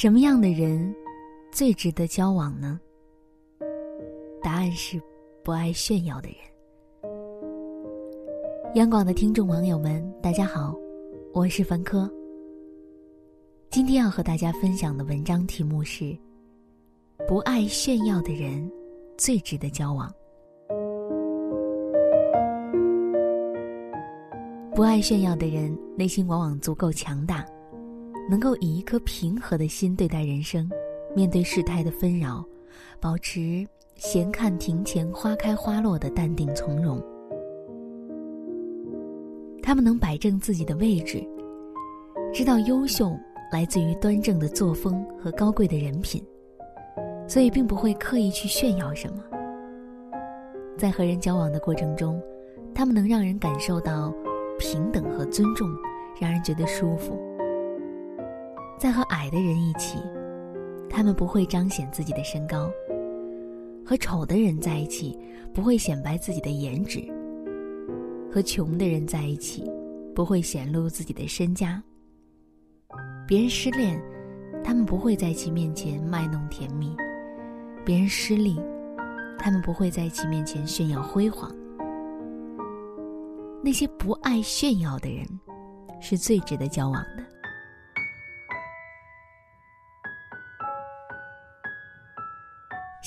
什么样的人最值得交往呢？答案是不爱炫耀的人。央广的听众网友们，大家好，我是樊科。今天要和大家分享的文章题目是：不爱炫耀的人最值得交往。不爱炫耀的人，内心往往足够强大。能够以一颗平和的心对待人生，面对世态的纷扰，保持闲看庭前花开花落的淡定从容。他们能摆正自己的位置，知道优秀来自于端正的作风和高贵的人品，所以并不会刻意去炫耀什么。在和人交往的过程中，他们能让人感受到平等和尊重，让人觉得舒服。在和矮的人一起，他们不会彰显自己的身高；和丑的人在一起，不会显摆自己的颜值；和穷的人在一起，不会显露自己的身家。别人失恋，他们不会在其面前卖弄甜蜜；别人失利，他们不会在其面前炫耀辉煌。那些不爱炫耀的人，是最值得交往的。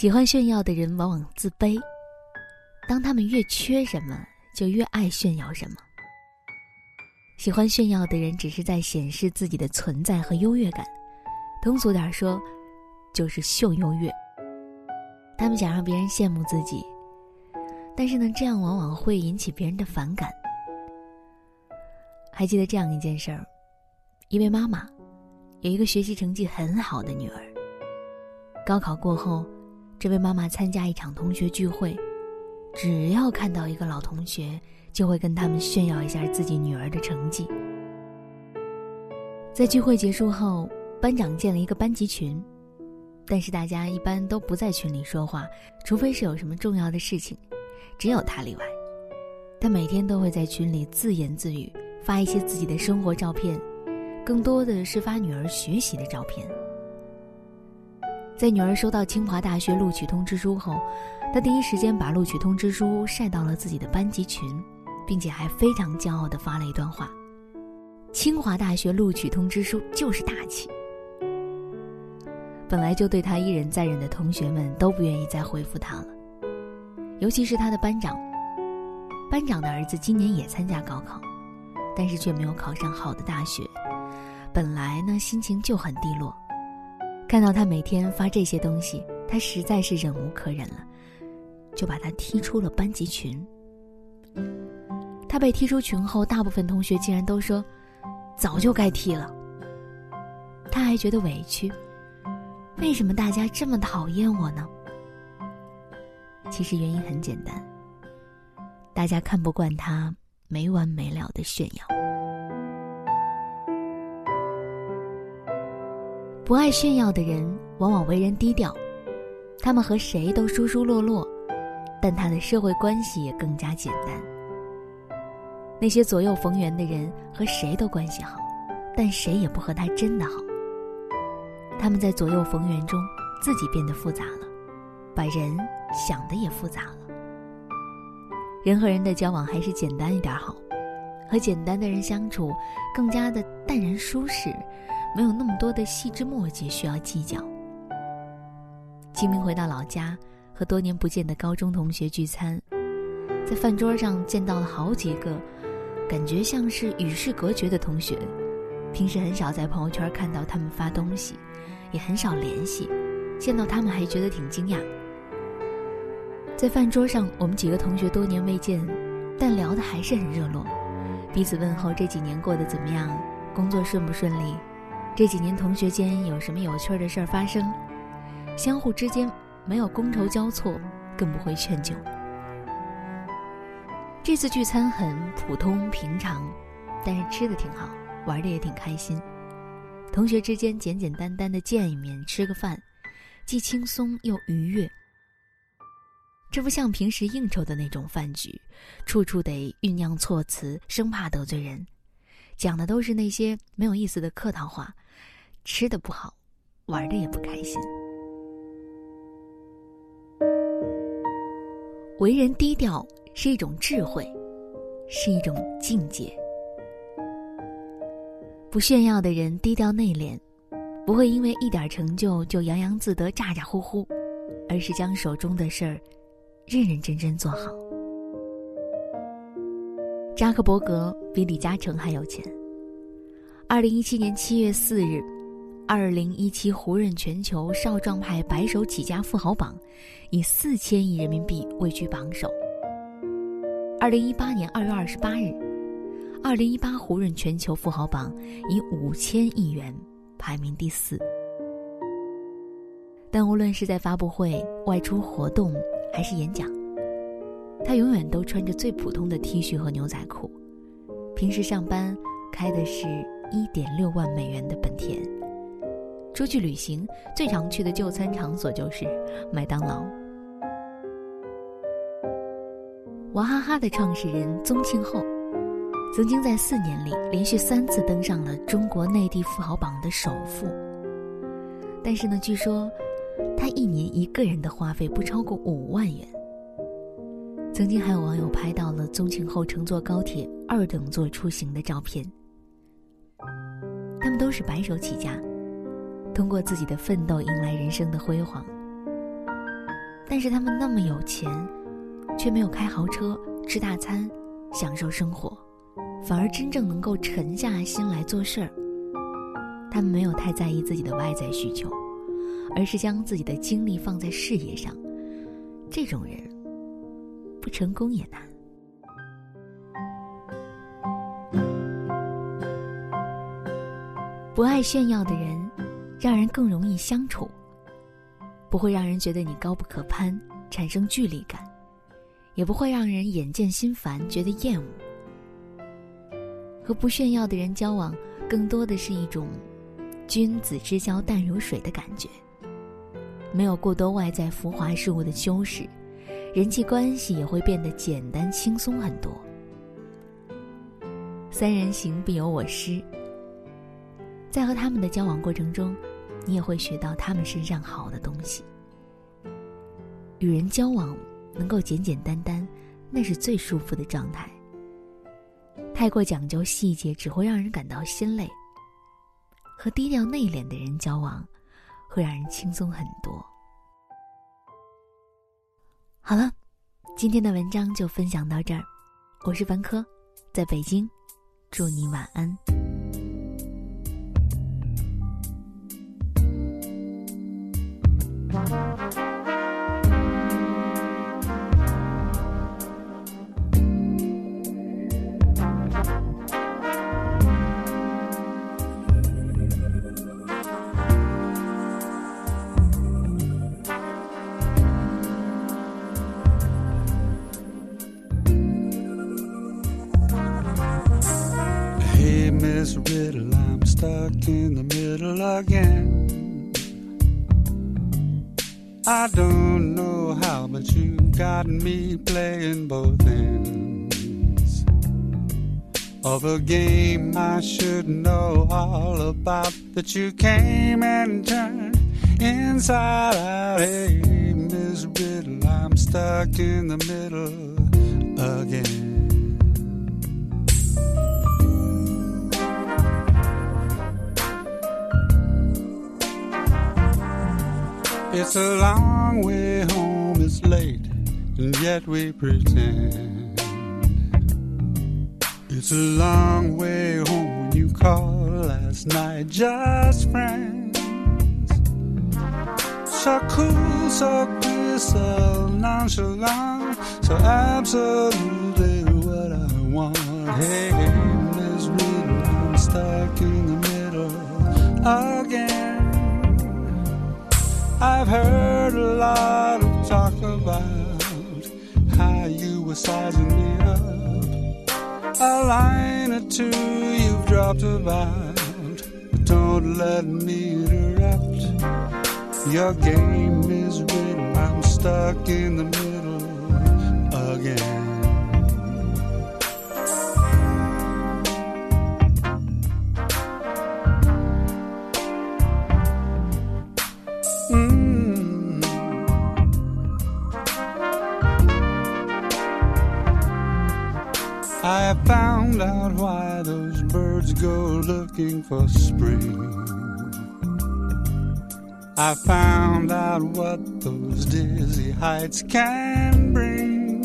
喜欢炫耀的人往往自卑，当他们越缺什么，就越爱炫耀什么。喜欢炫耀的人只是在显示自己的存在和优越感，通俗点说，就是秀优越。他们想让别人羡慕自己，但是呢，这样往往会引起别人的反感。还记得这样一件事儿：一位妈妈有一个学习成绩很好的女儿，高考过后。这位妈妈参加一场同学聚会，只要看到一个老同学，就会跟他们炫耀一下自己女儿的成绩。在聚会结束后，班长建了一个班级群，但是大家一般都不在群里说话，除非是有什么重要的事情，只有他例外。他每天都会在群里自言自语，发一些自己的生活照片，更多的是发女儿学习的照片。在女儿收到清华大学录取通知书后，他第一时间把录取通知书晒到了自己的班级群，并且还非常骄傲地发了一段话：“清华大学录取通知书就是大气。”本来就对他一忍再忍的同学们都不愿意再回复他了，尤其是他的班长。班长的儿子今年也参加高考，但是却没有考上好的大学，本来呢心情就很低落。看到他每天发这些东西，他实在是忍无可忍了，就把他踢出了班级群。他被踢出群后，大部分同学竟然都说：“早就该踢了。”他还觉得委屈，为什么大家这么讨厌我呢？其实原因很简单，大家看不惯他没完没了的炫耀。不爱炫耀的人，往往为人低调，他们和谁都疏疏落落，但他的社会关系也更加简单。那些左右逢源的人，和谁都关系好，但谁也不和他真的好。他们在左右逢源中，自己变得复杂了，把人想的也复杂了。人和人的交往还是简单一点好，和简单的人相处，更加的淡然舒适。没有那么多的细枝末节需要计较。清明回到老家，和多年不见的高中同学聚餐，在饭桌上见到了好几个，感觉像是与世隔绝的同学。平时很少在朋友圈看到他们发东西，也很少联系，见到他们还觉得挺惊讶。在饭桌上，我们几个同学多年未见，但聊的还是很热络，彼此问候这几年过得怎么样，工作顺不顺利。这几年同学间有什么有趣的事儿发生？相互之间没有觥筹交错，更不会劝酒。这次聚餐很普通平常，但是吃的挺好，玩的也挺开心。同学之间简简单单的见一面吃个饭，既轻松又愉悦。这不像平时应酬的那种饭局，处处得酝酿措辞，生怕得罪人。讲的都是那些没有意思的客套话，吃的不好，玩的也不开心。为人低调是一种智慧，是一种境界。不炫耀的人低调内敛，不会因为一点成就就洋洋自得、咋咋呼呼，而是将手中的事儿认认真真做好。扎克伯格比李嘉诚还有钱。二零一七年七月四日。二零一七胡润全球少壮派白手起家富豪榜，以四千亿人民币位居榜首。二零一八年二月二十八日，二零一八胡润全球富豪榜以五千亿元排名第四。但无论是在发布会、外出活动还是演讲，他永远都穿着最普通的 T 恤和牛仔裤。平时上班开的是一点六万美元的本田。出去旅行最常去的就餐场所就是麦当劳。娃哈哈的创始人宗庆后，曾经在四年里连续三次登上了中国内地富豪榜的首富。但是呢，据说他一年一个人的花费不超过五万元。曾经还有网友拍到了宗庆后乘坐高铁二等座出行的照片。他们都是白手起家。通过自己的奋斗迎来人生的辉煌，但是他们那么有钱，却没有开豪车、吃大餐、享受生活，反而真正能够沉下心来做事儿。他们没有太在意自己的外在需求，而是将自己的精力放在事业上。这种人，不成功也难。不爱炫耀的人。让人更容易相处，不会让人觉得你高不可攀，产生距离感，也不会让人眼见心烦，觉得厌恶。和不炫耀的人交往，更多的是一种君子之交淡如水的感觉，没有过多外在浮华事物的修饰，人际关系也会变得简单轻松很多。三人行必有我师，在和他们的交往过程中。你也会学到他们身上好的东西。与人交往能够简简单单，那是最舒服的状态。太过讲究细节，只会让人感到心累。和低调内敛的人交往，会让人轻松很多。好了，今天的文章就分享到这儿。我是凡科，在北京，祝你晚安。Miss Riddle, I'm stuck in the middle again. I don't know how, but you've got me playing both ends of a game I should know all about. That you came and turned inside out. Hey, Miss Riddle, I'm stuck in the middle again. It's a long way home, it's late, and yet we pretend. It's a long way home when you call last night, just friends. So cool, so clear, so nonchalant, so absolutely what I want. Hey, Riddle, I'm stuck in the middle again. I've heard a lot of talk about how you were sizing me up. A line or two you've dropped about, but don't let me interrupt. Your game is riddle, I'm stuck in the middle again. I found out why those birds go looking for spring. I found out what those dizzy heights can bring.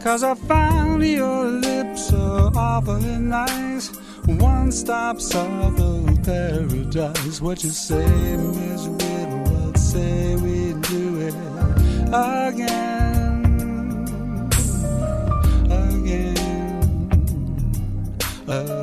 Cause I found your lips so awfully nice. One stop south paradise. What you say, Miss Whitwell? Say we do it again. love.